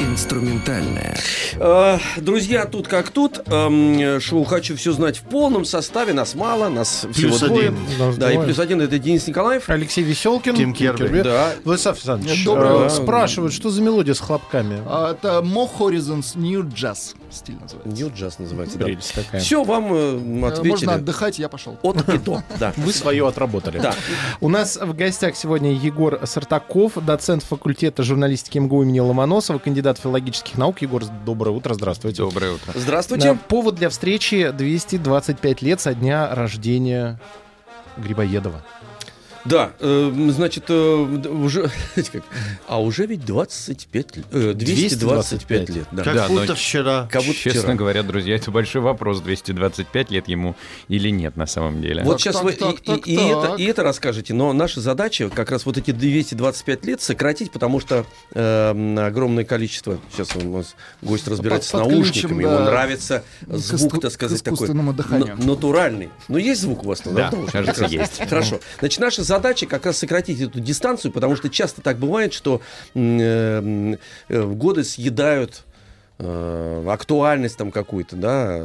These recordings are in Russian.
Инструментальная. Э, Друзья, тут как тут. Эм, Шоу «Хочу все знать» в полном составе. Нас мало, нас всего Плюс двое. один. Нас Да, и двое. плюс один это Денис Николаев. Алексей Веселкин. Тим Керби. Да. Владислав Александрович, Доброе э, спрашивают, что за мелодия с хлопками? А, Это Mo Horizons New Jazz стиль называется. Нью джаз называется. Да. Прелесть такая. Все, вам э, Э, ответили. Можно отдыхать, я пошел. От и до. Да. Вы свое отработали. Да. У нас в гостях сегодня Егор Сартаков, доцент факультета журналистики МГУ имени Ломоносова, кандидат филологических наук. Егор, доброе утро, здравствуйте. Доброе утро. Здравствуйте. повод для встречи 225 лет со дня рождения Грибоедова. Да, э, значит, э, уже, знаете как, а уже ведь 25, лет, э, 225 лет. Да. Как Да, но будто вчера. Как будто Честно вчера. говоря, друзья, это большой вопрос, 225 лет ему или нет на самом деле. Вот Так, сейчас так, вы так, и, так, и- и так. это, и это расскажете, но наша задача как раз вот эти 225 лет сократить, потому что э, огромное количество, сейчас у нас гость разбирается Под- с наушниками, подключим, ему да, нравится звук, так сказать, такой дыханию. натуральный. Ну, есть звук у вас? Да, в наушниках? кажется, есть. Хорошо. Значит, наша задача как раз сократить эту дистанцию, потому что часто так бывает, что э, э, годы съедают э, актуальность там какую-то, да,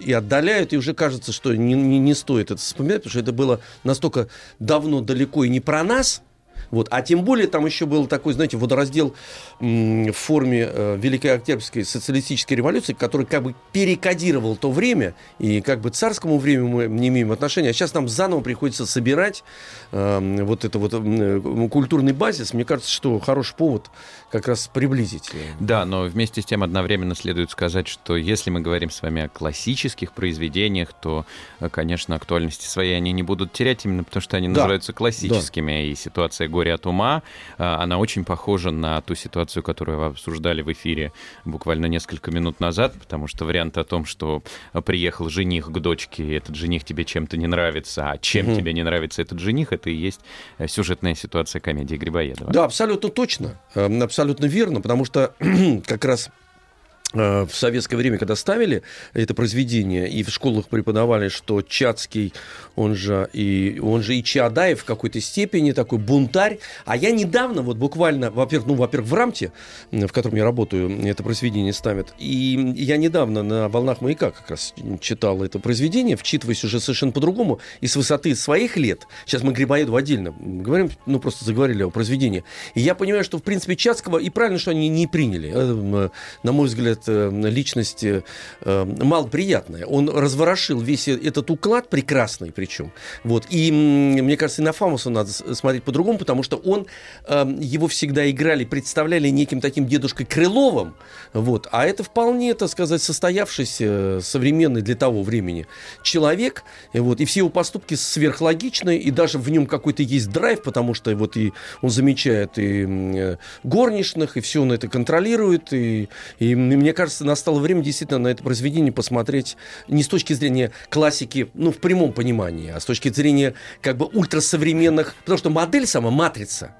и отдаляют, и уже кажется, что не, не, не стоит это вспоминать, потому что это было настолько давно, далеко и не про нас, вот. А тем более там еще был такой, знаете, водораздел в форме э, Великой Октябрьской социалистической революции, который как бы перекодировал то время, и как бы царскому времени мы не имеем отношения, а сейчас нам заново приходится собирать э, вот это вот м, культурный базис. Мне кажется, что хороший повод как раз приблизить. Да, но вместе с тем одновременно следует сказать, что если мы говорим с вами о классических произведениях, то, э, конечно, актуальности своей они не будут терять, именно потому что они Да. называются классическими. И ситуация «Горе от ума», э, она очень похожа на ту ситуацию, которую вы обсуждали в эфире буквально несколько минут назад, потому что вариант о том, что э, приехал жених к дочке, и этот жених тебе чем-то не нравится, а чем Мгм. тебе не нравится этот жених, это и есть сюжетная ситуация комедии Грибоедова. Да, абсолютно точно, э, абсолютно верно, потому что как раз в советское время, когда ставили это произведение, и в школах преподавали, что Чацкий, он же и, он же и Чаадаев в какой-то степени такой бунтарь. А я недавно, вот буквально, во-первых, ну, во-первых, в Рамте, в котором я работаю, это произведение ставят, и я недавно на «Волнах маяка» как раз читал это произведение, вчитываясь уже совершенно по-другому, и с высоты своих лет, сейчас мы Грибоеду отдельно говорим, ну, просто заговорили о произведении, и я понимаю, что, в принципе, Чацкого, и правильно, что они не приняли. Э, м, На мой взгляд, э, личность э, э, малоприятная. Он разворошил весь э- этот уклад прекрасный причем. Вот. И мне кажется, и на Фамуса надо смотреть по-другому, потому что он, э, его всегда играли, представляли неким таким дедушкой Крыловым, вот. а это вполне, так сказать, состоявшийся, э, современный для того времени человек, вот. и все его поступки сверхлогичны, и даже в нем какой-то есть драйв, потому что вот и он замечает и э, горничных, и все он это контролирует, и, и м- мне кажется, настало время действительно на это произведение посмотреть не с точки зрения классики, ну, в прямом понимании, а с точки зрения как бы ультрасовременных, потому что модель сама, матрица,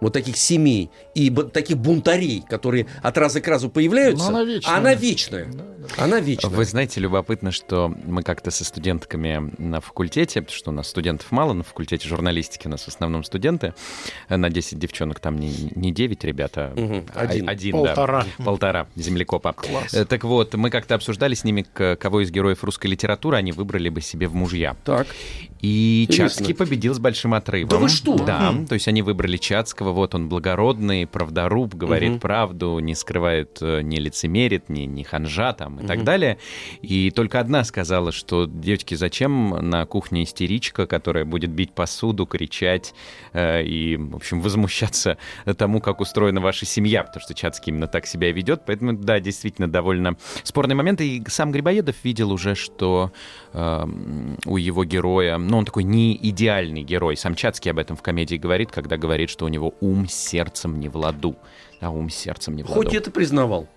вот таких семей и таких бунтарей, которые от раза к разу появляются, Но она вечная. она вечная. Она вечная. Вы знаете, любопытно, что мы как-то со студентками на факультете, потому что у нас студентов мало, на факультете журналистики у нас в основном студенты, на 10 девчонок там не, не 9 ребята, Мгм, а один. один Полтора. да, полтора землекопа. Класс. Э, Так вот, мы как-то обсуждали с ними, к- кого из героев русской литературы они выбрали бы себе в мужья. Так. И. Чацкий победил с большим отрывом. Да вы что? Да, то есть они выбрали Чацкого, вот он благородный, правдоруб, говорит Мгм. правду, не скрывает, э, не лицемерит, не, не ханжа там и так далее. И только одна сказала, что, девочки, зачем на кухне истеричка, которая будет бить посуду, кричать э, и, в общем, возмущаться тому, как устроена ваша семья, потому что Чацкий именно так себя ведет. Поэтому, да, действительно, довольно спорный момент. И сам Грибоедов видел уже, что э, у его героя, ну, он такой не идеальный герой. Сам Чацкий об этом в комедии говорит, когда говорит, что у него ум сердцем не в ладу. А ум сердцем не в ладу. Хоть это признавал.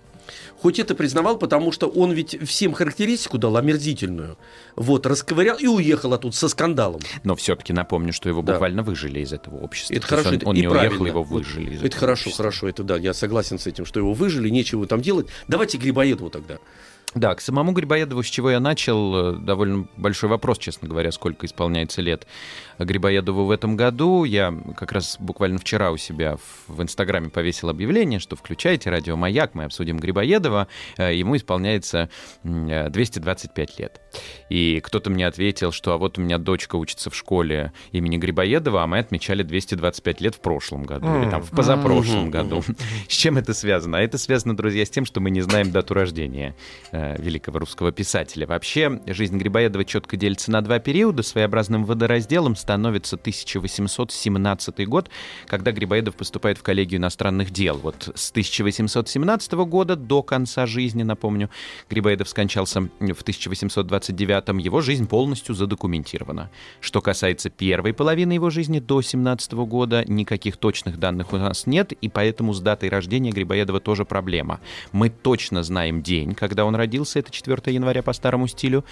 Хоть это признавал, потому что он ведь всем характеристику дал омерзительную. Вот, расковырял и уехал оттуда со скандалом. Но все-таки напомню, что его Да. буквально выжили из этого общества. Это То хорошо, Он, это он и не уехал, правильно. его Вот выжили из Это хорошо, общества. хорошо, это да, я согласен с этим, что его выжили, нечего там делать. Давайте Грибоедову тогда. Да, к самому Грибоедову, с чего я начал, э, довольно большой вопрос, честно говоря, сколько исполняется лет Грибоедову в этом году. Я как раз буквально вчера у себя в, Инстаграме повесил объявление, что включайте радио «Маяк», мы обсудим Грибоедова, Э, ему исполняется м, э, 225 лет. И кто-то мне ответил, что а вот у меня дочка учится в школе имени Грибоедова, а мы отмечали 225 лет в прошлом году, или там в позапрошлом году. С чем это связано? А это связано, друзья, с тем, что мы не знаем дату рождения великого русского писателя. Вообще, жизнь Грибоедова четко делится на два периода. Своеобразным водоразделом становится 1817 год, когда Грибоедов поступает в коллегию иностранных дел. Вот с 1817 года до конца жизни, напомню, Грибоедов скончался в 1829 его жизнь полностью задокументирована. Что касается первой половины его жизни до 17 года, никаких точных данных у нас нет, и поэтому с датой рождения Грибоедова тоже проблема. Мы точно знаем день, когда он родился, это 4 января по старому стилю,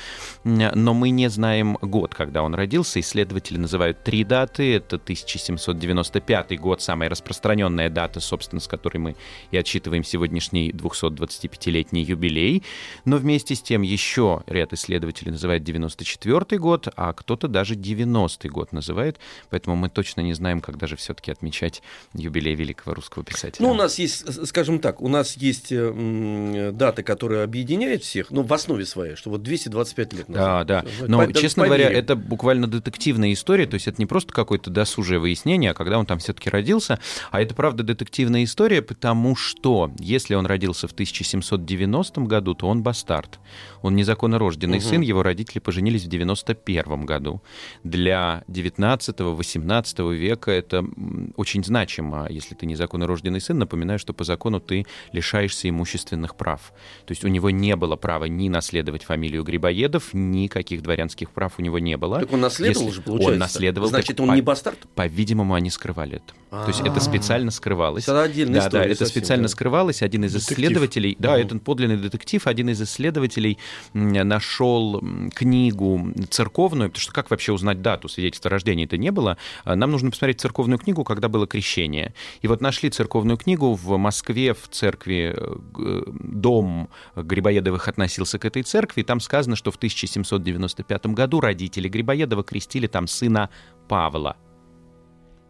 но мы не знаем год, когда он родился. Исследователи называют три даты. Это 1795 год, самая распространенная дата, собственно, с которой мы и отсчитываем сегодняшний 225-летний юбилей. Но вместе с тем еще ряд исследователей называет 94 год, а кто-то даже 90 год называет. Поэтому мы точно не знаем, когда же все-таки отмечать юбилей великого русского писателя. Ну, у нас есть, скажем так, у нас есть э, даты, которые объединяют всех, ну, в основе своей, что вот 225 лет Да, назад. да. По- Но, даже честно по говоря, это буквально детективная история, то есть это не просто какое-то досужее выяснение, а когда он там все-таки родился, а это правда детективная история, потому что если он родился в 1790 году, то он бастард. Он незаконно рожденный Мгм. сын, его родители поженились в 91 году. Для 19-18 века это очень значимо. Если ты незаконно рожденный сын, напоминаю, что по закону ты лишаешься имущественных прав. То есть у него не было права ни наследовать фамилию Грибоедов, никаких дворянских прав у него не было. Так он наследовал Если же, получается. Он наследовал. Значит, так он по- не бастард? По-видимому, они скрывали это. То есть это А. специально скрывалось. Это отдельная Да, да, история это совсем, специально да. скрывалось. Один из Детектив. исследователей, да, Мгм. это подлинный детектив, один из исследователей нашел книгу церковную, потому что как вообще узнать дату свидетельства рождения это не было. А Нам нужно посмотреть церковную книгу, когда было крещение. И вот нашли церковную книгу в Москве, в церкви, э, г- дом Грибоедовых относился к этой церкви, там сказано, что в 1795 году родители Грибоедова крестили там сына Павла.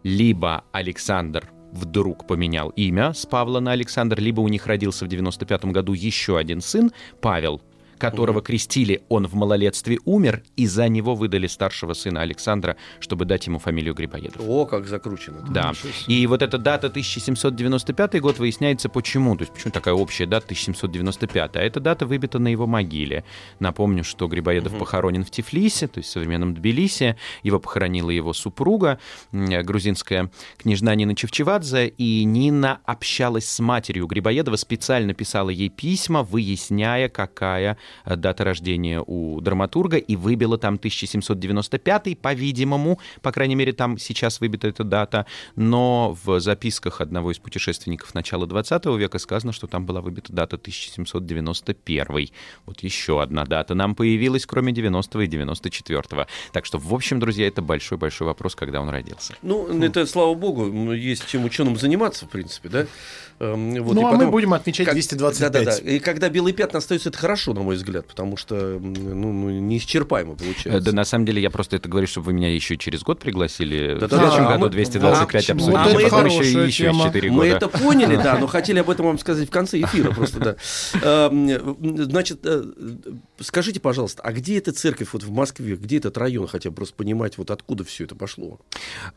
Либо Александр вдруг поменял имя с Павла на Александр, либо у них родился в 95 году еще один сын, Павел, которого крестили, он в малолетстве умер, и за него выдали старшего сына Александра, чтобы дать ему фамилию Грибоедов. О, как закручено. Да. И вот эта дата 1795 год выясняется почему. То есть почему такая общая дата 1795? А эта дата выбита на его могиле. Напомню, что Грибоедов похоронен в Тифлисе, то есть в современном Тбилиси. Его похоронила его супруга, м, грузинская княжна Нина Чевчевадзе. И Нина общалась с матерью Грибоедова, специально писала ей письма, выясняя, какая э, дата рождения у драматурга, и выбила там 1795, по-видимому, по крайней мере, там сейчас выбита эта дата, но в записках одного из путешественников начала 20 века сказано, что там была выбита дата 1791. Вот еще одна дата нам появилась, кроме 90 и 94. Так что, в общем, друзья, это большой-большой вопрос, когда он родился. Ну, это, слава богу, м, есть чем ученым заниматься, в принципе, да? Эм, вот, ну, и а потом- мы будем отмечать Как- 225. Да-да-да. И когда белые пятна остаются, это хорошо, на мой взгляд, потому что ну, ну, неисчерпаемо Э, получается. Да, на самом деле, я просто это говорю, чтобы вы меня еще через год пригласили. В Да-да-да. следующем А году мы- 225 а, обсудим, вот это потом еще еще тема. 4 Мы года. это поняли, да, но хотели об этом вам сказать в конце эфира просто, да. Эм, Значит, э, скажите, пожалуйста, а где эта церковь вот в Москве, где этот район, хотя бы просто понимать, вот откуда все это пошло?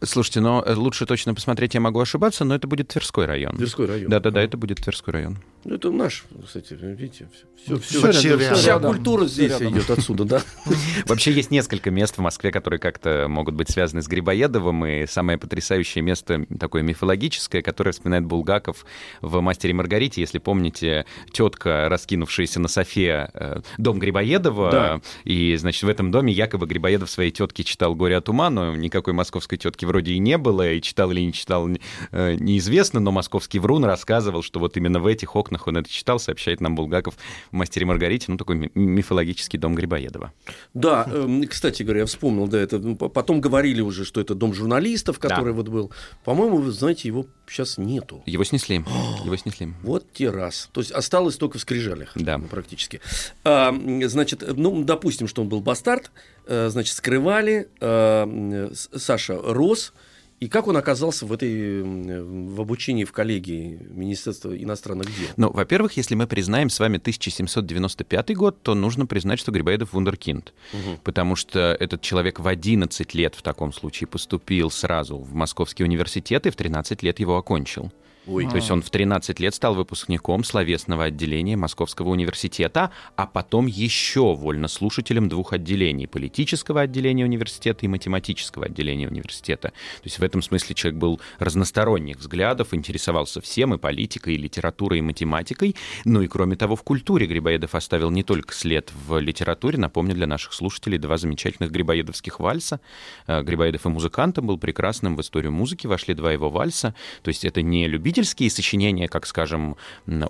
Слушайте, но э, лучше точно посмотреть, я могу ошибаться, но это будет Тверской район. Тверской район. Да-да-да, это будет Тверской район. Ну, это наш, кстати, видите, все, Всё все, рядом, вся рядом. культура здесь рядом. идет отсюда, да. Вообще есть несколько мест в Москве, которые как-то могут быть связаны с Грибоедовым, и самое потрясающее место такое мифологическое, которое вспоминает Булгаков в «Мастере Маргарите». Если помните, тетка, раскинувшаяся на софе, э, дом Грибоедова, Да. и, значит, в этом доме якобы Грибоедов своей тетке читал «Горе от ума», но никакой московской тетки вроде и не было, и читал или не читал, э, неизвестно, но московский врун рассказывал, что вот именно в этих окнах он это читал, сообщает нам Булгаков в «Мастере Маргарите», ну, такой ми- мифологический дом Грибоедова. Да, эм, кстати говоря, я вспомнил, да, это ну, по- потом говорили уже, что это дом журналистов, который вот был. По-моему, вы знаете, его сейчас нету. Его снесли, его снесли. Вот те раз. То есть осталось только в скрижалях. Да. Практически. А, значит, ну, допустим, что он был бастард, э, значит, скрывали, С- Саша рос, и как он оказался в этой, м, в обучении в коллегии Министерства иностранных дел? Ну, во-первых, если мы признаем с вами 1795 год, то нужно признать, что Грибоедов вундеркинд. Потому что этот человек в 11 лет в таком случае поступил сразу в Московский университет и в 13 лет его окончил. Ой. То есть он в 13 лет стал выпускником словесного отделения Московского университета, а потом еще вольнослушателем двух отделений – политического отделения университета и математического отделения университета. То есть в этом смысле человек был разносторонних взглядов, интересовался всем, и политикой, и литературой, и математикой. Ну и кроме того, в культуре Грибоедов оставил не только след в литературе. Напомню для наших слушателей два замечательных грибоедовских вальса. Э, Грибоедов и музыкантом был прекрасным в историю музыки, вошли два его вальса. То есть это не любительские сочинения, как, скажем,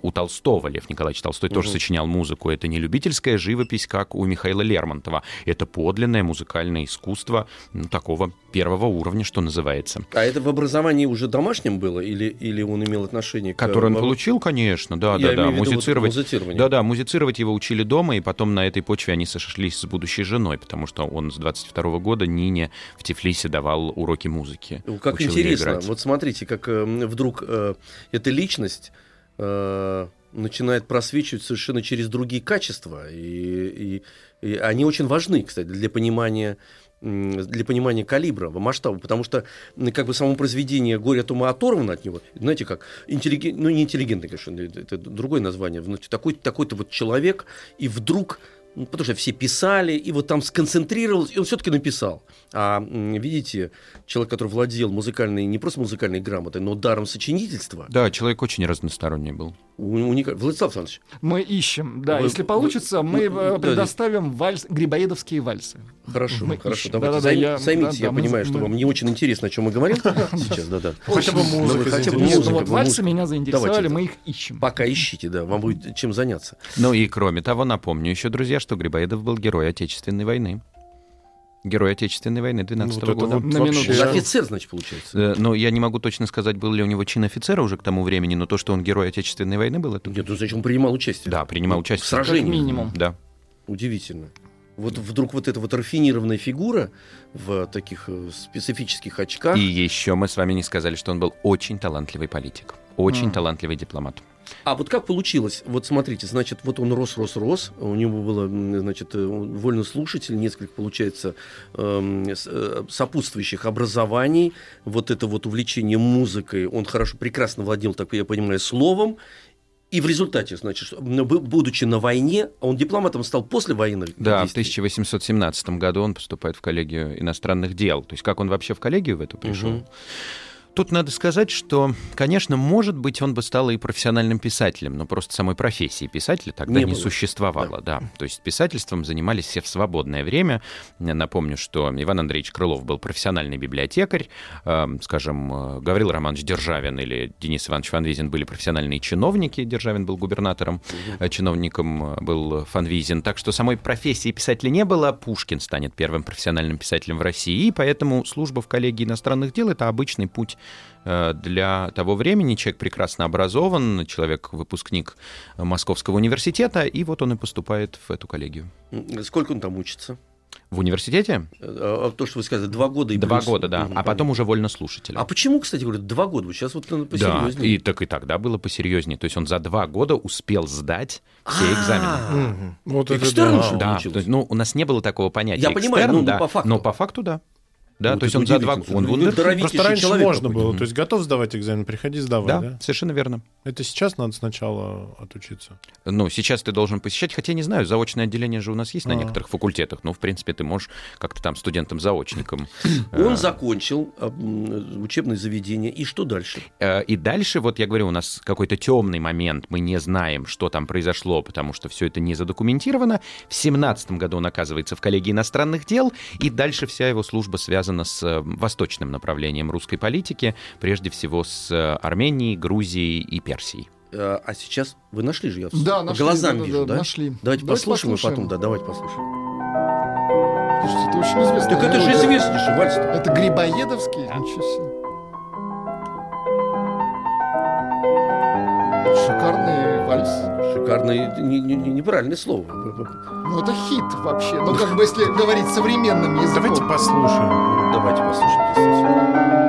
у Толстого. Лев Николаевич Толстой тоже сочинял музыку. Это не любительская живопись, как у Михаила Лермонтова. Это подлинное музыкальное искусство ну, такого первого уровня, что называется. А это в образовании уже домашнем было, или, или он имел отношение к... Который он э, получил, конечно, да, Я да, да. вот Музицировать. музицирование. Да, да, музицировать его учили дома, и потом на этой почве они сошлись с будущей женой, потому что он с 22 года Нине в Тифлисе давал уроки музыки. Как интересно. Вот смотрите, как э, вдруг э, эта личность э, начинает просвечивать совершенно через другие качества. И, и- и они очень важны, кстати, для понимания для понимания калибра, масштаба, потому что как бы само произведение «Горе от ума» оторвано от него, знаете как, интеллиген... ну не интеллигентный, конечно, это другое название, такой-то вот человек, и вдруг потому что все писали, и вот там сконцентрировался, и он все-таки написал. А видите, человек, который владел музыкальной, не просто музыкальной грамотой, но даром сочинительства, Да, человек очень разносторонний был. у- уника- Владислав Александрович, Мы ищем, да. Вы- Если вы- получится, мы вы- э, да, предоставим вальс, грибоедовские вальсы. Хорошо, Мы хорошо, ищем. давайте Да-да-да, займ- я- займитесь, да, я да, мы- понимаю, что мы- вам не очень интересно, о чем мы говорим сейчас, да-да. Хотя бы Ну, музыка хотя бы музыка, вот вальсы меня заинтересовали, мы их ищем. Пока ищите, да, вам будет чем заняться. Ну и кроме того, напомню еще, друзья, что Грибоедов был герой Отечественной войны. Герой Отечественной войны 12 Вот это года. вот На вообще- минуту. Офицер, значит, получается. Э, Ну, я не могу точно сказать, был ли у него чин офицера уже к тому времени, но то, что он герой Отечественной войны был, это... Нет, ну, значит, он принимал участие. Да, принимал В участие. сражении. Как минимум. Да. Удивительно. Вот вдруг вот эта вот рафинированная фигура в таких э, специфических очках. И еще мы с вами не сказали, что он был очень талантливый политик. Очень М. талантливый дипломат. А вот как получилось? Вот смотрите, значит, вот он рос, рос, рос. У него было, значит, э, вольно слушатель, несколько, получается, эм, э, сопутствующих образований. Вот это вот увлечение музыкой. Он хорошо, прекрасно владел, так я понимаю, словом. И в результате, значит, бу- будучи на войне, он дипломатом стал после военных Да, в действий. 1817 году он поступает в коллегию иностранных дел. То есть как он вообще в коллегию в эту пришел? Мгм. Тут надо сказать, что, конечно, может быть, он бы стал и профессиональным писателем, но просто самой профессии писателя тогда Не не, было. существовало, да. То есть писательством занимались все в свободное время. Я напомню, что Иван Андреевич Крылов был профессиональный библиотекарь, э, скажем, Гаврил Романович Державин или Денис Иванович Фанвизин были профессиональные чиновники, Державин был губернатором, э, чиновником э, был Фанвизин. Так что самой профессии писателя не было, Пушкин станет первым профессиональным писателем в России, и поэтому служба в коллегии иностранных дел — это обычный путь для того времени. Человек прекрасно образован, человек выпускник Московского университета, и вот он и поступает в эту коллегию. Сколько он там учится? В университете? Э, а То, что вы сказали, два года и Два плюс. года, да. Мгм, А потом уже вольнослушатель. А почему, кстати, говорят, два года? Вот сейчас вот надо Да, посерьезнее. и так и тогда было посерьезнее. То есть он за два года успел сдать все А, экзамены. Вот это Экстерн да. Да, ну, у нас не было такого понятия. Я понимаю, экстерн, ну, по факту. Но по факту, да. Да, Вот то есть это он за два он Ну, вундеркинд. Просто раньше можно какой-то. было. То есть готов сдавать экзамен, приходи сдавай, Да, да? совершенно верно. Это сейчас надо сначала отучиться. Ну, сейчас ты должен посещать, хотя не знаю, заочное отделение же у нас есть на А. некоторых факультетах. Ну, в принципе, ты можешь как-то там студентом-заочником. Он э, закончил а, м, учебное заведение. И что дальше? Э, И дальше, вот я говорю, у нас какой-то темный момент, мы не знаем, что там произошло, потому что все это не задокументировано. В семнадцатом году он оказывается в коллегии иностранных дел, и дальше вся его служба связана с э, восточным направлением русской политики, прежде всего с э, Арменией, Грузией и Персией. э, а сейчас вы нашли же, я в- Да, нашли, глазам да, да, вижу, да, да? нашли. Давайте, послушаем, и послушаем. потом, да, давайте послушаем. Слушайте, это очень известно. Так это же известнейший вальс Это Грибоедовский? Ничего себе. Вальс. Шикарное, не- не- не- неправильное слово. Ну, это хит вообще. Ну, как бы, если говорить современным языком. Давайте послушаем. Давайте послушаем.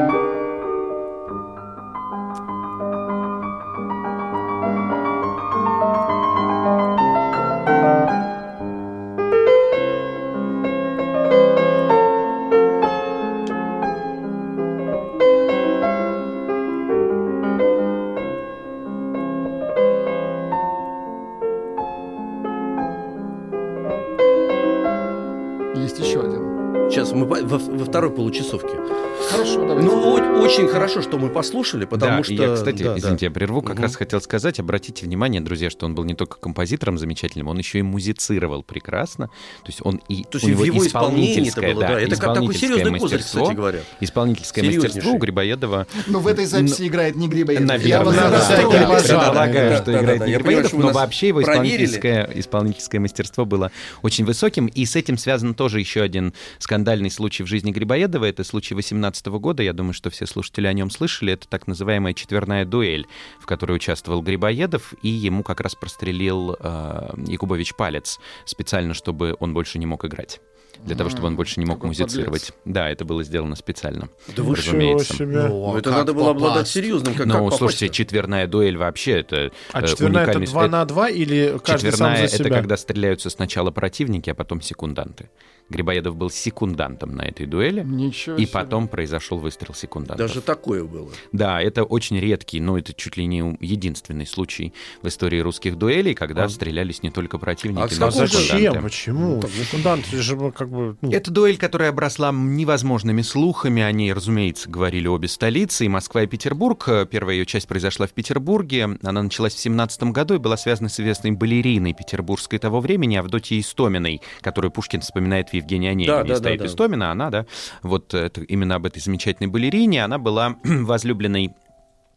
Второй получасовке. Хорошо, давайте. Ну, о- очень хорошо, что мы послушали, потому да, что... я, кстати, да, да. извините, я прерву, как Мгм. раз хотел сказать, обратите внимание, друзья, что он был не только композитором замечательным, он еще и музицировал прекрасно. То есть он и То есть у него в его исполнении это исполнительское, было, да. Это как такой исполнительское серьезный козырь, мастерство, кстати говоря. Исполнительское мастерство у Грибоедова Но в этой записи играет не Грибоедов. Наверное, Я да, да, да, да, предполагаю, да, что да, играет да, не Грибоедов, но вообще его исполнительское, исполнительское мастерство было очень высоким, и с этим связан тоже еще один скандальный случай в жизни Грибоедова, это случай 18 года, я думаю, что все слушатели о нем слышали, это так называемая четверная дуэль, в которой участвовал Грибоедов, и ему как раз прострелил э, Якубович палец специально, чтобы он больше не мог играть. Для того, чтобы он больше не мог Какой музицировать. Да, это было сделано специально. Да вы разумеется. себе. Ну, это как надо было обладать попасть? серьезным, как, Но, как слушайте, четверная дуэль вообще это А э, четверная это уникальный- 2 на 2 или каждый сам Четверная за это себя? когда стреляются сначала противники, а потом секунданты. Грибоедов был секундантом на этой дуэли, Ничего и себе. потом произошел выстрел секундантов. Даже такое было. Да, это очень редкий, но это чуть ли не единственный случай в истории русских дуэлей, когда А- стрелялись не только противники, а но и зачем? секунданты. Почему? Секундант же ну, как бы... ну, Это дуэль, которая обросла невозможными слухами. О ней, разумеется, говорили обе столицы, и Москва, и Петербург. Первая ее часть произошла в Петербурге. Она началась в 17 году и была связана с известной балериной петербургской того времени, Авдотьей Истоминой, которую Пушкин вспоминает в Евгении Онегине. Да, да, стоит да, да. Истомина, она, да, вот это, именно об этой замечательной балерине. Она была возлюбленной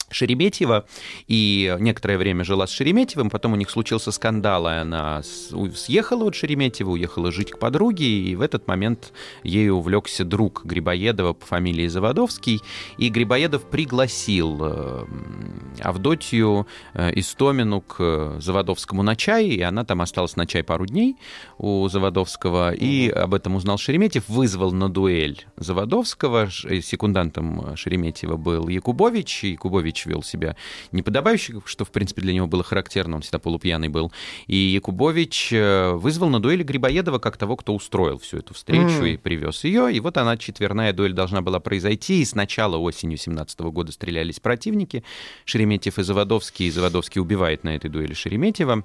Шереметьева, и некоторое время жила с Шереметьевым, потом у них случился скандал, и она съехала от Шереметьева, уехала жить к подруге, и в этот момент ею увлекся друг Грибоедова по фамилии Заводовский, и Грибоедов пригласил э, Авдотью э, Истомину к Заводовскому на чай, и она там осталась на чай пару дней у Заводовского, и об этом узнал Шереметьев, вызвал на дуэль Заводовского, э, секундантом Шереметьева был Якубович, и Якубович вел себя неподобающе, что, в принципе, для него было характерно, он всегда полупьяный был, и Якубович э, вызвал на дуэль Грибоедова как того, кто устроил всю эту встречу М. и привез ее, и вот она, четверная дуэль, должна была произойти, и сначала осенью 17 года стрелялись противники, Шереметьев и Заводовский, и Заводовский убивает на этой дуэли Шереметьева,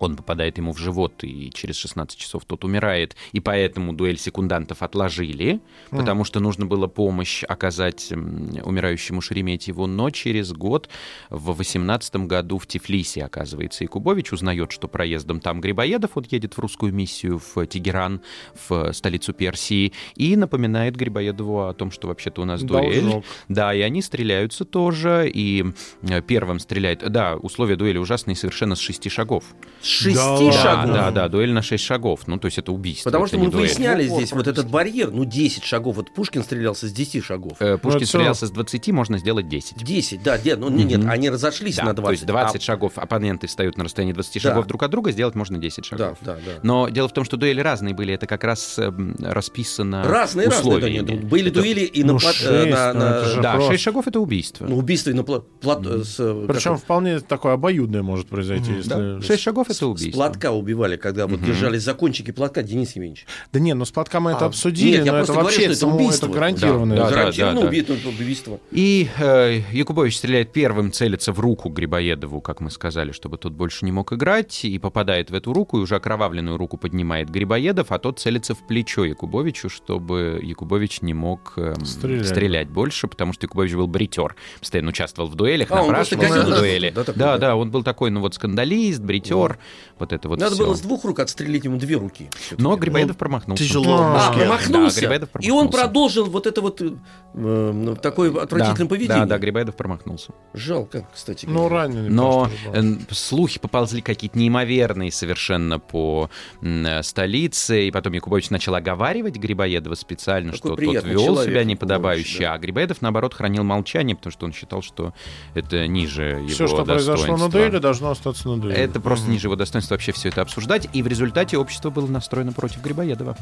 он попадает ему в живот, и через 16 часов тот умирает, и поэтому дуэль секундантов отложили, потому что нужно было помощь оказать умирающему Шереметьеву, но через год, в 18 году в Тифлисе, оказывается, Якубович узнает, что проездом там Грибоедов, он едет в русскую миссию в Тегеран, в столицу Персии, и напоминает Грибоедову о том, что вообще-то у нас дуэль. Должок. Да, и они стреляются тоже, и э, первым стреляет... Да, условия дуэли ужасные совершенно с шести шагов. С шести Да шагов. да, да, дуэль на 6 шагов. Ну, то есть это убийство. Потому это что мы дуэль. выясняли В упор здесь вот этот барьер, ну 10 шагов. Вот Пушкин стрелялся с 10 шагов. Э, Пушкин это стрелялся с 20, можно сделать 10. 10, да, нет, ну не- нет, они разошлись Да, на 20. то есть 20 а- шагов оппоненты встают на расстоянии 20 Да. шагов друг от друга, сделать можно 10 шагов. Да, да, да. Но дело в том, что дуэли разные были, это как раз эм, расписано Разные, разные, да, условиями. нет. Были дуэли и на Ну, плат- шесть, э, на- ну, на- это Да, просто. 6 шагов это убийство. ну, убийство и на пла- плат- э, с, э, Причем как- вполне такое обоюдное может произойти, если... Да, 6 шагов это с убийство. платка убивали, когда вот держались за кончики платка Денис Евгеньевич. Да не, ну с платком мы это А, обсудили, нет, я но это говорю, вообще что это убийство. это гарантированное. Да, да, Гарантированно да. убийство, убийство. И э, Якубович стреляет первым, целится в руку Грибоедову, как мы сказали, чтобы тот больше не мог играть, и попадает в эту руку, и уже окровавленную руку поднимает Грибоедов, а тот целится в плечо Якубовичу, чтобы Якубович не мог эм, Стрелять. стрелять. больше, потому что Якубович был бритер, постоянно участвовал в дуэлях, А, напрашивался на дуэли. да, Да, да. да, он был такой, ну вот скандалист, бритер, вот это вот Надо всё. было с двух рук отстрелить ему две руки. Но Грибоедов промахнулся. Тяжело. А, Да, промахнулся. да, Грибоедов и он промахнулся. продолжил вот это вот э, такое отвратительное да, поведение. Да, да, Грибоедов промахнулся. Жалко, кстати. Ну, говоря. раненый. Но э, слухи поползли какие-то неимоверные совершенно по э, столице, и потом Якубович начал оговаривать Грибоедова специально, Такой что тот вел человек, себя неподобающе, да. а Грибоедов, наоборот, хранил молчание, потому что он считал, что это ниже его Все, что произошло на дуэли, должно остаться на дуэли. Это просто ниже его достоинства вообще все это обсуждать, и в результате общество было настроено против Грибоедова.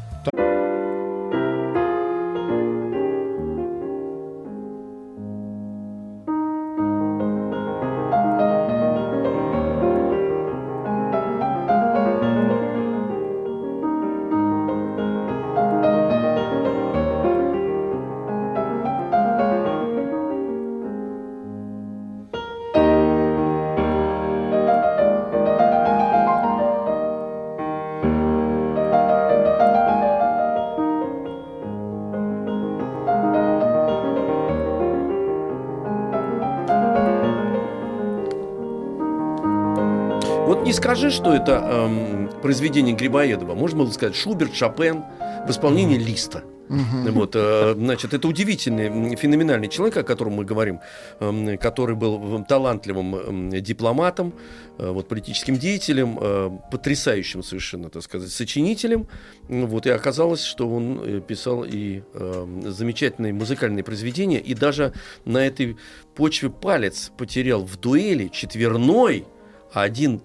Скажи, что это эм, произведение Грибоедова. Можно было сказать Шуберт, Шопен в исполнении Листа. Вот, э, значит, это удивительный, феноменальный человек, о котором мы говорим, эм, который был м, талантливым м, дипломатом, э, вот, политическим деятелем, э, потрясающим совершенно, так сказать, сочинителем. Вот, и оказалось, что он э, писал и э, замечательные музыкальные произведения, и даже на этой почве палец потерял в дуэли четверной, а один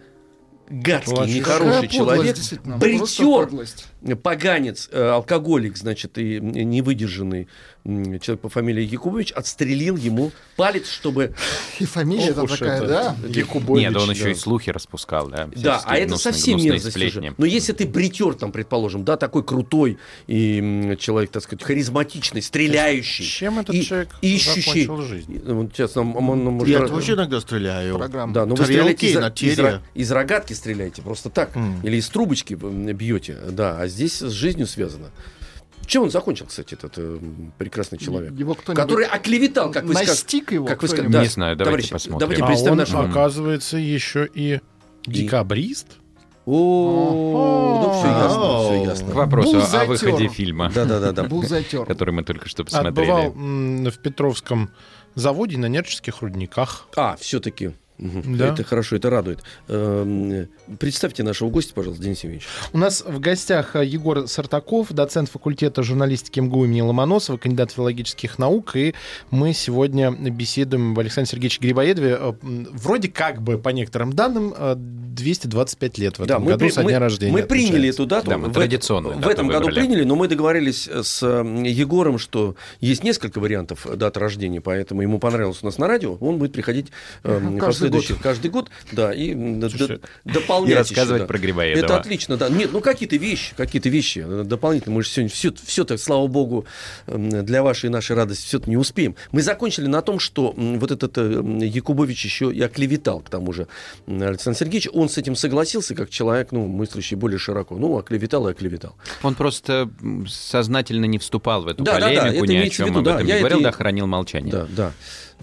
гадкий, Плачешь. нехороший человек, бритер, поганец, э, алкоголик, значит, и невыдержанный человек по фамилии Якубович отстрелил ему палец, чтобы... И фамилия Ох там такая, это да? Якубович, Нет, он да. еще и слухи распускал, да. Да, а это гнусные- совсем мерзость уже. Но если ты бритер, там, предположим, да, такой крутой и человек, так сказать, харизматичный, стреляющий, Чем этот и- человек ищущий... закончил жизнь? И, Вот сейчас нам, Я вообще иногда стреляю. Программа. Да, но вы Тарелки стреляете из, из, ро- из рогатки стреляете, просто так. М. Или из трубочки бьете, да, а здесь с жизнью связано. Чем он закончил, кстати, этот э, прекрасный человек? Его Который оклеветал, как вы сказали. его Как вы сказали, кто-нибудь? Не знаю, давайте товарищи, посмотрим. Давайте А представим он, нашего... оказывается, еще и декабрист. О, ну все ясно, все ясно. К вопросу о Бузатер. выходе фильма, Да-да-да. Был затер. который мы только что посмотрели. Отбывал в Петровском заводе на Нерческих рудниках. А, все-таки. Да. Это хорошо, это радует. Эм, Представьте нашего гостя, пожалуйста, Денис Евгеньевич. У нас в гостях э, Егор Сартаков, доцент факультета журналистики МГУ имени Ломоносова, кандидат филологических наук. И мы сегодня беседуем об Александре Сергеевиче Грибоедове. Э, Вроде как бы, по некоторым данным, э, 225 лет в этом году при- со дня рождения. мы приняли отмечается. эту дату. Да, мы в, традиционную в этом году выбрали. приняли, но мы договорились с э, Егором, что есть несколько вариантов даты рождения, поэтому ему понравилось у нас на радио. Он будет приходить э, Каждый последующий- каждый год, да, и Слушай, дополнять И рассказывать еще, да. про Грибоедова. Это отлично, да. Нет, ну какие-то вещи, какие-то вещи э, дополнительно. Мы же сегодня все, все так, слава богу, для вашей и нашей радости все это не успеем. Мы закончили на том, что вот этот э, Якубович еще и оклеветал, к тому же, Александр Сергеевич. Он с этим согласился, как человек, ну, мыслящий более широко. Ну, оклеветал и оклеветал. Он просто сознательно не вступал в эту Да, да, да, полемику, это ни о чем виду, об да, этом я не говорил, это да, хранил молчание. Да, да.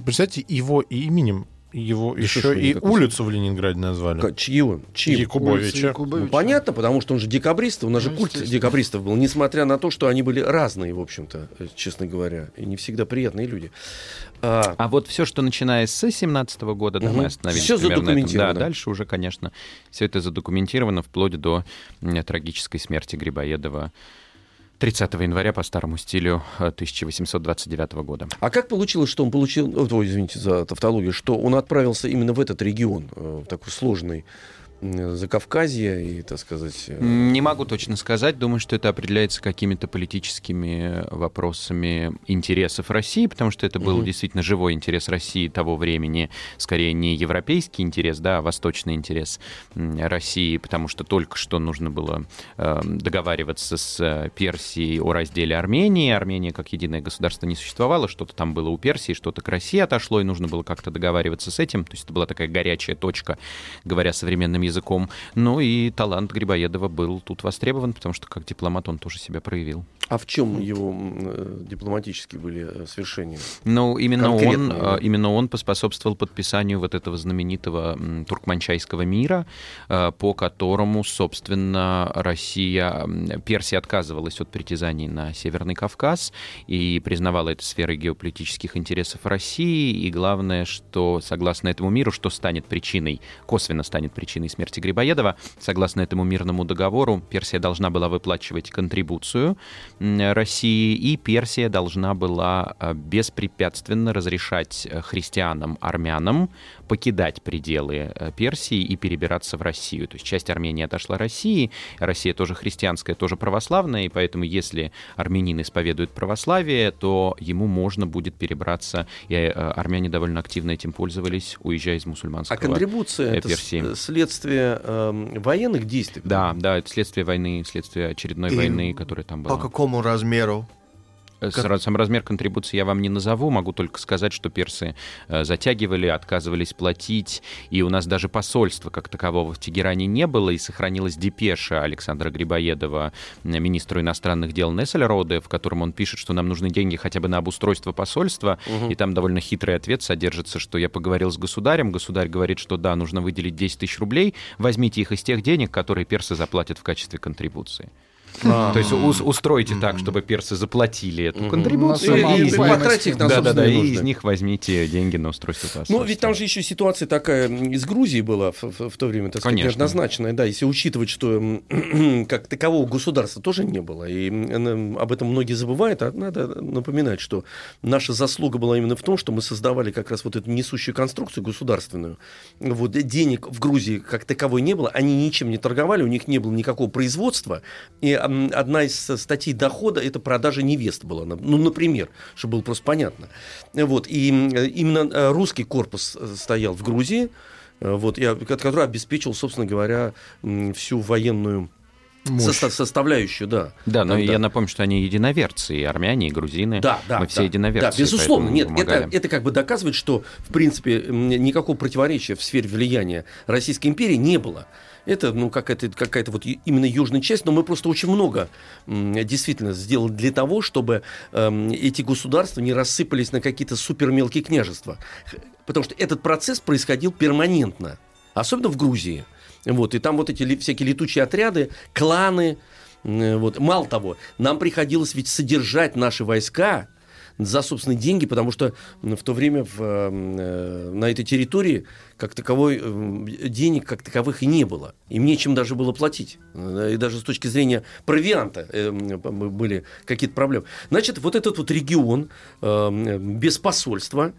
Представьте, его именем его Да еще и улицу в Ленинграде назвали. К- Чьи он? Чьи? Якубовича. Якубовича. Ну, понятно, потому что он же декабрист, у нас же Ну, культ естественно. декабристов был, несмотря на то, что они были разные, в общем-то, э, честно говоря, и не всегда приятные люди. А, А вот все, что начиная с 17 года, да, Мгм. мы остановились этом. задокументировано. Да, дальше уже, конечно, все это задокументировано вплоть до трагической смерти Грибоедова 30 января по старому стилю э, 1829 года. а как получилось, что он получил, ой, извините за тавтологию, что он отправился именно в этот регион, э, в такой сложный м, Закавказье и, так сказать... э, Не могу точно сказать. Думаю, что это определяется какими-то политическими вопросами интересов России, потому что это был Мгм. действительно живой интерес России того времени, скорее не европейский интерес, да, а восточный интерес России, потому что только что нужно было э, договариваться с э, Персией о разделе Армении. Армения как единое государство не существовало, что-то там было у Персии, что-то к России отошло, и нужно было как-то договариваться с этим. То есть это была такая горячая точка, говоря современным языком, языком. Ну и талант Грибоедова был тут востребован, потому что как дипломат он тоже себя проявил. А в чем его э, дипломатические были э, свершения? Ну, именно он, Конкретно, э, именно он поспособствовал подписанию вот этого знаменитого туркманчайского мира, э, по которому, собственно, Россия, Персия отказывалась от притязаний на Северный Кавказ и признавала это сферой геополитических интересов России. И главное, что согласно этому миру, что станет причиной, косвенно станет причиной смерти Грибоедова, согласно этому мирному договору, Персия должна была выплачивать контрибуцию России, и Персия должна была э, беспрепятственно разрешать э, христианам, армянам покидать пределы э, Персии и перебираться в Россию. То есть часть Армении отошла России, Россия тоже христианская, тоже православная, и поэтому если армянин исповедует православие, то ему можно будет перебраться, и э, армяне довольно активно этим пользовались, уезжая из А мусульманского контрибуция э, это Персии. с- следствие эм, военных действий? Да, да, это следствие войны, следствие очередной И войны, которая там была. По какому размеру? Э, с- Сам размер контрибуции я вам не назову, могу только сказать, что персы э, затягивали, отказывались платить, и у нас даже посольства как такового в Тегеране не было, и сохранилась депеша Александра Грибоедова, министру иностранных дел Нессельроде, в котором он пишет, что нам нужны деньги хотя бы на обустройство посольства, и там довольно хитрый ответ содержится, что я поговорил с государем, государь говорит, что да, нужно выделить 10 тысяч рублей, возьмите их из тех денег, которые персы заплатят в качестве контрибуции. То есть ус- устройте так, чтобы персы заплатили эту контрибуцию, и, их на да, да, да, собственные и из них возьмите деньги на устройство посольства. Ну, ведь там же еще ситуация такая из Грузии была в, то время, так сказать, неоднозначная, да, если учитывать, что как такового государства тоже не было, и об этом многие забывают, а надо напоминать, что наша заслуга была именно в том, что мы создавали как раз вот эту несущую конструкцию государственную. Вот денег в Грузии как таковой не было, они ничем не торговали, у них не было никакого производства, и одна из статей дохода это продажа невест была, ну, например, чтобы было просто понятно. Вот, и м, именно э, русский корпус э, стоял в Грузии, э, вот, и, который обеспечил, собственно говоря, всю военную Мощь. состав- составляющую, да. Да, но Тогда. я напомню, что они единоверцы, и армяне, и грузины. Да, да, Мы все да, единоверцы. Да, безусловно, нет, это, помогали. это как бы доказывает, что, в принципе, никакого противоречия в сфере влияния Российской империи не было. Это, ну, какая-то, какая-то вот именно южная часть, но мы просто очень много действительно сделали для того, чтобы эм, эти государства не рассыпались на какие-то супермелкие княжества. Потому что этот процесс происходил перманентно, особенно в Грузии. Вот, и там вот эти всякие летучие отряды, кланы. Вот. Мало того, нам приходилось ведь содержать наши войска за собственные деньги, потому что в то время в, э, на этой территории как таковой э, денег как таковых и не было. Им нечем даже было платить. Э, И даже с точки зрения провианта э, были какие-то проблемы. Значит, вот этот вот регион э, без посольства,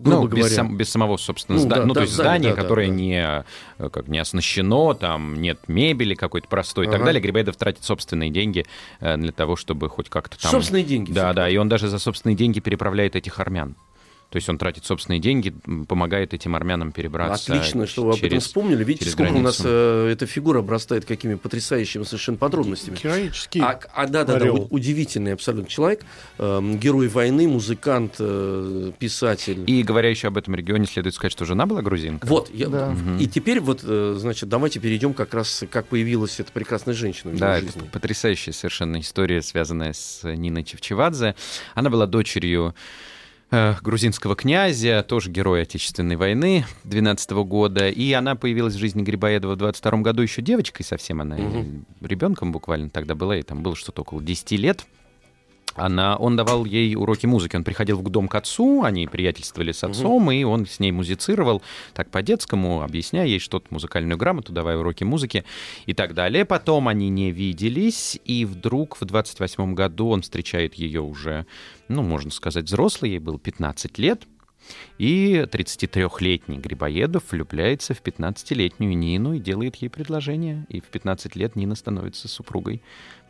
грубо Ну, без, говоря. сам- без самого, собственно, Ну, зда- да, ну, да, то есть здание, здание, да, которое да. Не, э, как, не оснащено, там нет мебели какой-то простой и так Ага. далее. Грибоедов тратит собственные деньги э, для того, чтобы хоть как-то там... Собственные деньги. Да, да, и он даже за собственные деньги переправляет этих армян. То есть он тратит собственные деньги, помогает этим армянам перебраться. Отлично, что вы об этом через- вспомнили. Видите, сколько у нас границу. э, эта фигура обрастает какими потрясающими совершенно подробностями. Героический. А, а, да, да, да, орел. удивительный абсолютно человек, эм, герой войны, музыкант, э, писатель. И говоря еще об этом регионе, следует сказать, что жена была грузинка. Вот, я- Да. и теперь вот, э, значит, давайте перейдем как раз, как появилась эта прекрасная женщина в Да, это жизни. потрясающая совершенно история, связанная с Ниной Чевчевадзе. Она была дочерью э, грузинского князя, тоже герой Отечественной войны 12 года, и она появилась в жизни Грибоедова в 22 году еще девочкой совсем, она Мгм. ребенком буквально тогда была, ей там было что-то около 10 лет. Она, он давал ей уроки музыки. Он приходил в дом к отцу, они приятельствовали с отцом, и он с ней музицировал так по-детскому, объясняя ей что-то, музыкальную грамоту, давая уроки музыки и так далее. Потом они не виделись, и вдруг в 28 году он встречает ее уже, ну, можно сказать, взрослой, ей было 15 лет, и 33-летний Грибоедов влюбляется в 15-летнюю Нину и делает ей предложение. И в 15 лет Нина становится супругой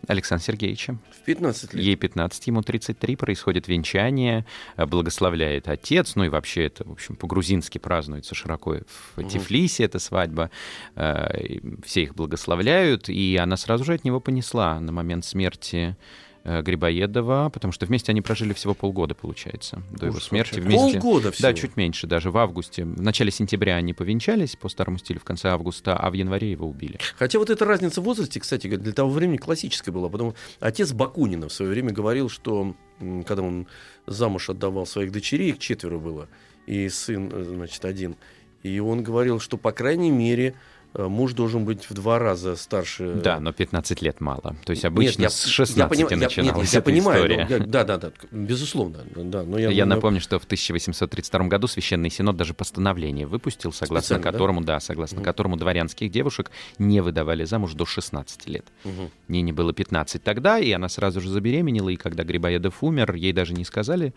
Александра Сергеевича. В 15 лет. Ей 15, ему 33, происходит венчание, э, благословляет отец, ну и вообще это, в общем, по-грузински празднуется широко в Тифлисе эта свадьба, э, все их благословляют, и она сразу же от него понесла на момент смерти Грибоедова, потому что вместе они прожили всего полгода, получается, до его Ужас смерти. вообще. Вместе... Полгода всего. Да, чуть меньше, даже в августе. В начале сентября они повенчались по старому стилю, в конце августа, а в январе его убили. Хотя вот эта разница в возрасте, кстати, для того времени классическая была. Потому отец Бакунина в свое время говорил, что когда он замуж отдавал своих дочерей, их четверо было, и сын, э, значит, один, и он говорил, что, по крайней мере, э, муж должен быть в два раза старше. Да, но 15 лет мало. То есть Нет, обычно я- с я 16 поним- я- нет, начиналась я эта понимаю, история. но я- да, да, да, безусловно, да, но я, Я ну, напомню, что в 1832 году Священный Синод даже постановление выпустил, согласно Специально, да? которому, да, согласно Мгм. которому дворянских девушек не выдавали замуж до 16 лет. Мгм. Нине было 15 тогда, и она сразу же забеременела, и когда Грибоедов умер, ей даже не сказали,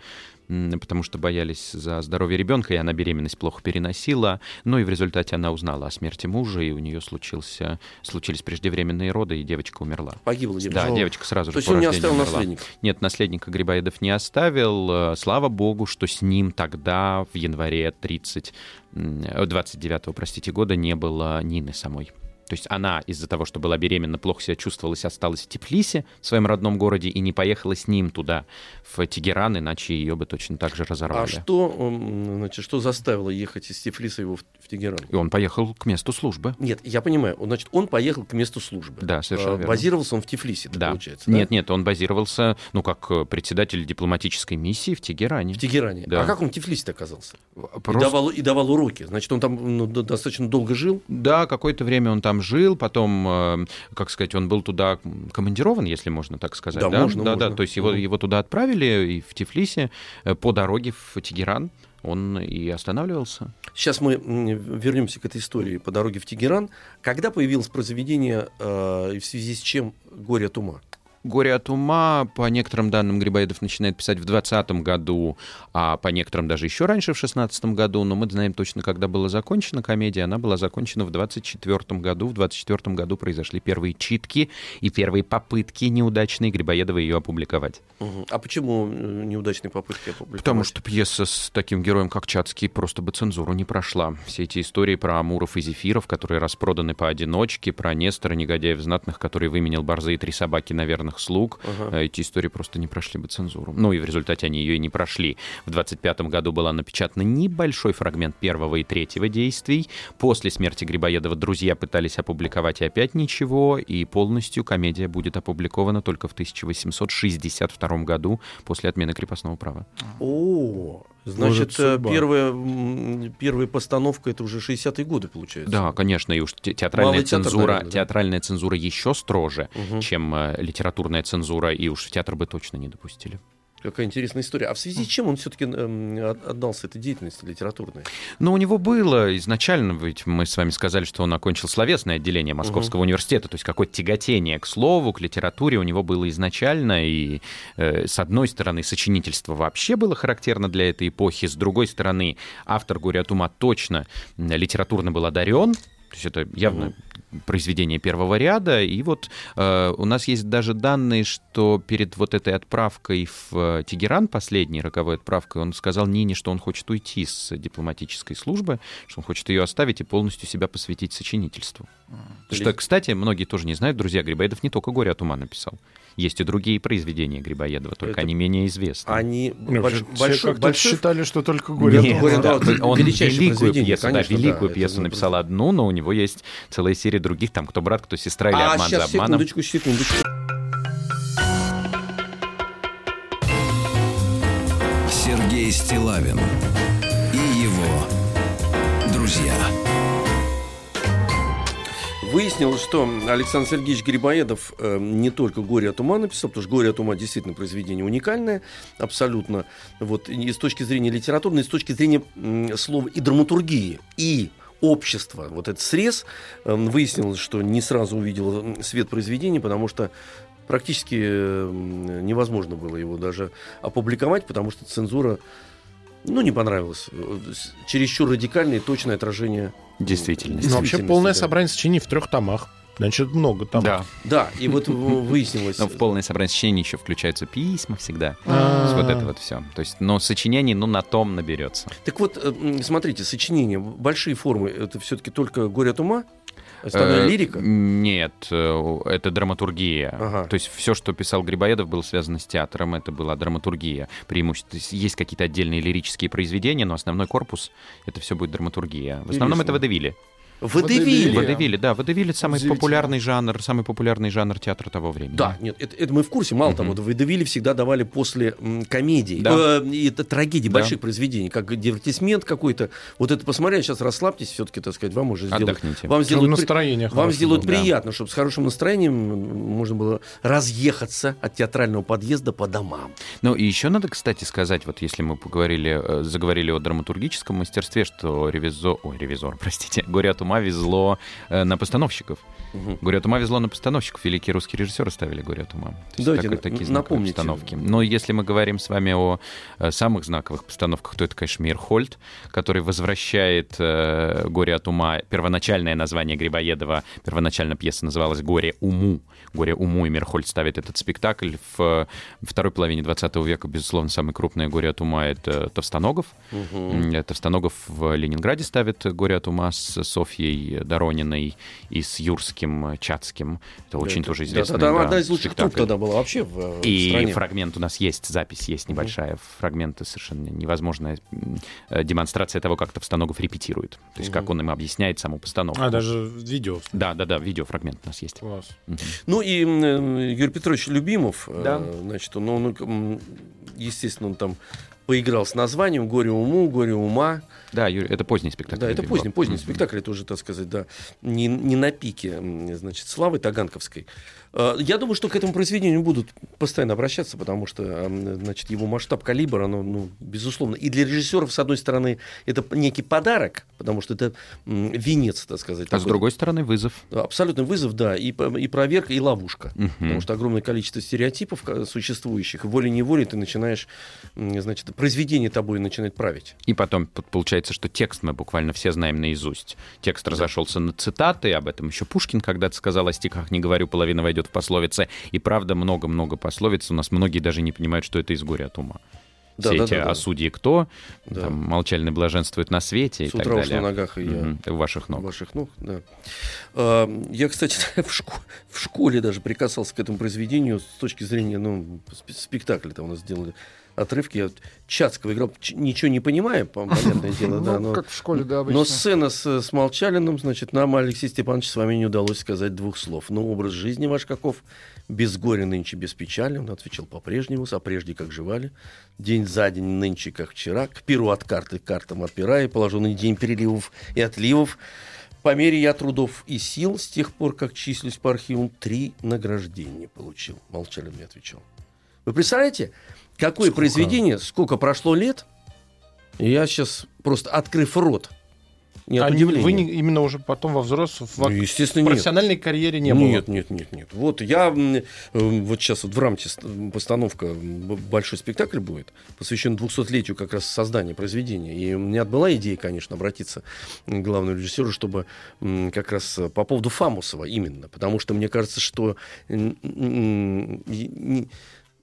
потому что боялись за здоровье ребенка, и она беременность плохо переносила. Ну и в результате она узнала о смерти мужа, и у нее случился, случились преждевременные роды, и девочка умерла. Погибла девочка. Да, девочка сразу То же есть по он не оставил умерла. наследника. Нет, наследника Грибоедов не оставил. Э, Слава богу, что с ним тогда, в январе 30, м, э, 29 простите, года не было Нины самой. То есть она из-за того, что была беременна, плохо себя чувствовала, осталась в Тифлисе, в своем родном городе, и не поехала с ним туда, в Тегеран, иначе ее бы точно так же А разорвали. что, м, значит, что заставило ехать из Тифлиса его в, в Тегеран? И он поехал к месту службы. Нет, я понимаю. Он, значит, он поехал к месту службы. Да, совершенно А, верно. Базировался он в Тифлисе, Да. получается. да? Нет, нет, он базировался, ну, как э, председатель дипломатической миссии в Тегеране. В Тегеране. Да. А как он в Тифлисе оказался? И, Просто- давал, и давал уроки. Значит, он там ну, до- достаточно долго жил. Да, какое-то время он там жил, потом, э, как сказать, он был туда командирован, если можно так сказать. Да, Да, можно, да, можно. да. То есть его, его туда отправили и в Тифлисе э, по дороге в Тегеран он и останавливался. Сейчас мы вернемся к этой истории по дороге в Тегеран. Когда появилось произведение э, и в связи с чем «Горе от ума»? «Горе от ума», по некоторым данным, Грибоедов начинает писать в 20 году, а по некоторым даже еще раньше, в 16 году. Но мы знаем точно, когда была закончена комедия. Она была закончена в 24 году. В 24 году произошли первые читки и первые попытки неудачные Грибоедова ее опубликовать. А почему э, неудачные попытки опубликовать? Потому что пьеса с таким героем, как Чацкий, просто бы цензуру не прошла. Все эти истории про Амуров и Зефиров, которые распроданы поодиночке, про Нестора, негодяев знатных, который выменил борзые три собаки на верных слуг, Ага. э, эти истории просто не прошли бы цензуру. Ну и в результате они ее и не прошли. В 25 году была напечатана небольшой фрагмент первого и третьего действий. После смерти Грибоедова друзья пытались опубликовать и опять ничего, и полностью комедия будет опубликована только в 1862 году после отмены крепостного права. О, значит, Может, первая, первая постановка это уже 60-е годы, получается. Да, конечно, и уж те- театральная Малый театр, цензура, наверное, да? театральная цензура еще строже, Мгм. чем э, литературная цензура, и уж в театр бы точно не допустили. Какая интересная история. А в связи с чем он все-таки отдался этой деятельности литературной? Но у него было изначально, ведь мы с вами сказали, что он окончил словесное отделение Московского университета, то есть какое-то тяготение к слову, к литературе у него было изначально, и э, с одной стороны сочинительство вообще было характерно для этой эпохи, с другой стороны автор «Горе от ума» точно литературно был одарен, то есть это явно произведение первого ряда. И вот э, у нас есть даже данные, что перед вот этой отправкой в э, Тегеран, последней роковой отправкой, он сказал Нине, что он хочет уйти с дипломатической службы, что он хочет ее оставить и полностью себя посвятить сочинительству. Что, кстати, многие тоже не знают, друзья, Грибоедов не только «Горе от ума» написал. Есть и другие произведения Грибоедова, только Это- они менее известны. Они Ну, больш- как-то большой считали, что только горе от Нет. Горе, да, он великую пьесу, конечно, да, великую пьесу написал одну, но у него есть целая серия других, там кто брат, кто сестра или А, обман сейчас, за обманом. секундочку, секундочку. Сергей Стилавин и его друзья. Выяснилось, что Александр Сергеевич Грибоедов э, не только «Горе от ума» написал, потому что «Горе от ума» действительно произведение уникальное, абсолютно, вот, и с точки зрения литературной, и с точки зрения м, слова и драматургии, и общества. Вот этот срез э, выяснилось, что не сразу увидел свет произведения, потому что практически э, невозможно было его даже опубликовать, потому что цензура ну, не понравилась. С- Чересчур радикальное и точное отражение Действительности. Ну, вообще полное да. собрание сочинений в трех томах. Значит, много там. Да. Да, и вот выяснилось... Но в полное собрание сочинений еще включаются письма всегда. А. Вот это вот все. То есть, но сочинений, ну, на том наберется. Так вот, э, смотрите, сочинения, большие формы, это все-таки только «Горе от ума»? Остальное Э, лирика? Нет, э, это драматургия. Ага. То есть все, что писал Грибоедов, было связано с театром, это была драматургия. Преимущество. Есть какие-то отдельные лирические произведения, но основной корпус это все будет драматургия. В основном это Интересно. Водевили. Водевили. Да, водевили самый популярный жанр, самый популярный жанр театра того времени. Да, нет, это, это мы в курсе. Мало Мгм. того, водевили всегда давали после комедий, Да. э, и это трагедий, Да. больших произведений, как дивертисмент какой-то. Вот это посмотрели, сейчас расслабьтесь, все-таки, так сказать, вам уже сделают. Отдохните. Вам сделают, при- настроение вам хорошее сделают было. Да. приятно, чтобы с хорошим настроением можно было разъехаться от театрального подъезда по домам. Ну и еще надо, кстати, сказать, вот если мы поговорили, э, заговорили о драматургическом мастерстве, что ревизор, ой, ревизор, простите, горе от ума везло э, на постановщиков. Мгм. Горе от ума везло на постановщиков. Великие русские режиссеры ставили горе от ума. То есть Давайте на- такие знаковые постановки. Но если мы говорим с вами о э, самых знаковых постановках, то это, конечно, Мирхольд, который возвращает э, горе от ума. Первоначальное название Грибоедова, первоначально пьеса называлась «Горе уму». «Горе уму» и Мирхольд ставит этот спектакль. В э, второй половине 20 века, безусловно, самое крупное горе от ума — это Товстоногов. Э, Товстоногов в Ленинграде ставит «Горе от ума» с Софьей Дорониной и с Юрским э, Чацким. Это очень Да, тоже да, известный да, да, одна из лучших труп спектакль. тогда была вообще в, э, в И стране. фрагмент у нас есть, запись есть небольшая. Фрагменты совершенно невозможная э, демонстрация того, как Товстоногов репетирует. То есть как он им объясняет саму постановку. А, даже видео. Да, да, да, видеофрагмент у нас есть. Класс. Мгм. Ну и Юрий Петрович Любимов, Да. значит, он, он, естественно, он там поиграл с названием «Горе уму», «Горе ума». Да, Юрий, это поздний спектакль. Да, это поздний, поздний Мгм. спектакль, это уже, так сказать, да, не, не на пике, значит, славы Таганковской. Э, Я думаю, что к этому произведению будут постоянно обращаться, потому что, значит, его масштаб, калибр, оно, ну, безусловно, и для режиссеров, с одной стороны, это некий подарок, потому что это венец, так сказать. А с такой. другой стороны, вызов. Абсолютный вызов, да, и, и проверка, и ловушка. Мгм. Потому что огромное количество стереотипов существующих, волей-неволей ты начинаешь, значит, произведение тобой начинает править. И потом получается, что текст мы буквально все знаем наизусть. Текст разошелся на цитаты, об этом еще Пушкин когда-то сказал, о стихах не говорю, половина войдет в пословицы. И правда, много-много пословиц. У нас многие даже не понимают, что это из горя от ума. Да, все да, эти да, да. «А судьи кто?» Да. там, «Молчальный блаженствует на свете» и С так утра уж далее. на ногах, и я Мгм, у ваших ног. ваших ног, да. А, Я, кстати, в, шко- в школе даже прикасался к этому произведению с точки зрения, ну, сп- спектакля там у нас сделали отрывки. Я Чацкого играл, ничего не понимая, по- понятное дело, да, Ну, но... как в школе, да, обычно. Но сцена с, с Молчалиным, значит, нам, Алексей Степанович, с вами не удалось сказать двух слов. Но образ жизни ваш каков? Без горя нынче, без печали. Он отвечал по-прежнему, а прежде как жевали. День за день нынче, как вчера. К перу от карты к картам отпирая. Положенный день переливов и отливов. По мере я трудов и сил, с тех пор, как числюсь по архивам, три награждения получил. Молчалин мне отвечал. Вы представляете, какое Сколько? произведение, сколько прошло лет, я сейчас просто, открыв рот, не А удивления. вы не- именно уже потом во взрослом, в Ну, естественно, нет. профессиональной карьере не было? Нет, нет, нет, нет. Вот я э, вот сейчас вот в рамке ст- постановка большой спектакль будет, посвящен 200-летию как раз создания произведения. И у меня была идея, конечно, обратиться к главному режиссеру, чтобы как раз э, по поводу Фамусова именно, потому что мне кажется, что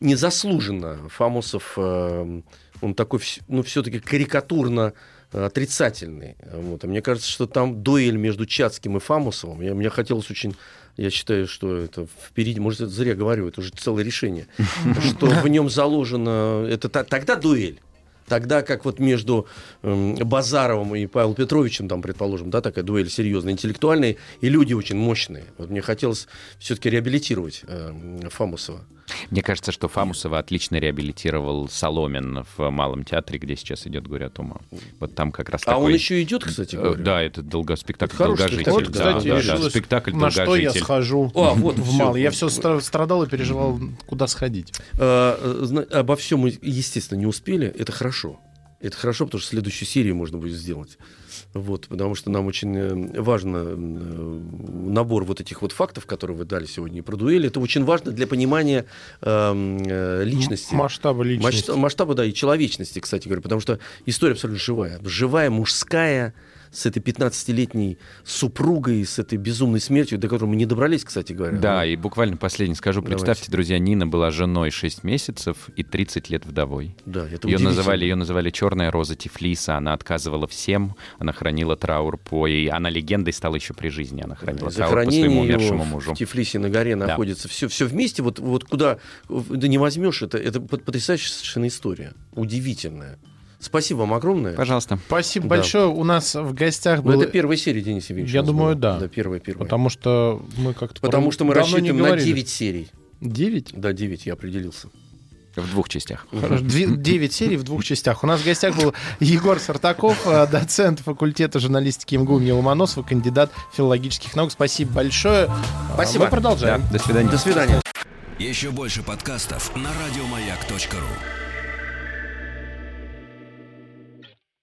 незаслуженно Фамусов, э, он такой, ну, все-таки карикатурно э, отрицательный. Вот. И мне кажется, что там дуэль между Чацким и Фамусовым. Я, мне хотелось очень... Я считаю, что это впереди, может, это зря говорю, это уже целое решение, что в нем заложено... Это тогда дуэль. Тогда как вот между эм, Базаровым и Павлом Петровичем, там, предположим, да, такая дуэль серьезная, интеллектуальная, и люди очень мощные. Вот мне хотелось все-таки реабилитировать эм, Фамусова. Мне кажется, что Фамусова отлично реабилитировал Соломин в Малом театре, где сейчас идет «Горе от ума». Вот там как раз А такой... он еще идет, кстати Э, говоря. Да, это долго... спектакль Это «Долгожитель». спектакль. Вот, Да, кстати, да, да, решилось, спектакль на что я схожу А, вот, в всё. мал. Я все страдал и переживал, куда сходить. Э, э, обо всем мы, естественно, не успели. Это хорошо. Это хорошо, потому что следующую серию можно будет сделать. Вот, потому что нам очень э, важно э, набор вот этих вот фактов, которые вы дали сегодня про дуэли. Это очень важно для понимания эм, э, личности. Масштаба личности. Масштаба, да, и человечности, кстати говоря, потому что история абсолютно живая. Живая, мужская, с этой 15-летней супругой, с этой безумной смертью, до которой мы не добрались, кстати говоря. Да, и буквально последний скажу. Давайте. Представьте, друзья, Нина была женой 6 месяцев и 30 лет вдовой. Да, это Ее называли, ее называли черная роза Тифлиса. Она отказывала всем, она хранила траур по... И она легендой стала еще при жизни. Она хранила траур по своему умершему мужу. в Тифлисе на горе Да. находится. Все, все вместе, вот, вот куда да не возьмешь, это, это пот- потрясающая совершенно история. Удивительная. Спасибо вам огромное. Пожалуйста. Спасибо Да. большое. У нас в гостях Ну, был... это первая серия, Денис Евгеньевич. Я думаю, была. да. Да, первая, первая. Потому что мы как-то... Потому про- что мы рассчитываем на говорили. 9 серий. Девять? Да, 9, я определился. В двух частях. Хорошо. Девять серий в двух частях. У нас в гостях был Егор Сартаков, э, доцент факультета журналистики МГУ имени Ломоносова, кандидат филологических наук. Спасибо большое. А Спасибо. Мы продолжаем. Да, до свидания. До свидания. Еще больше подкастов на радиомаяк.ру.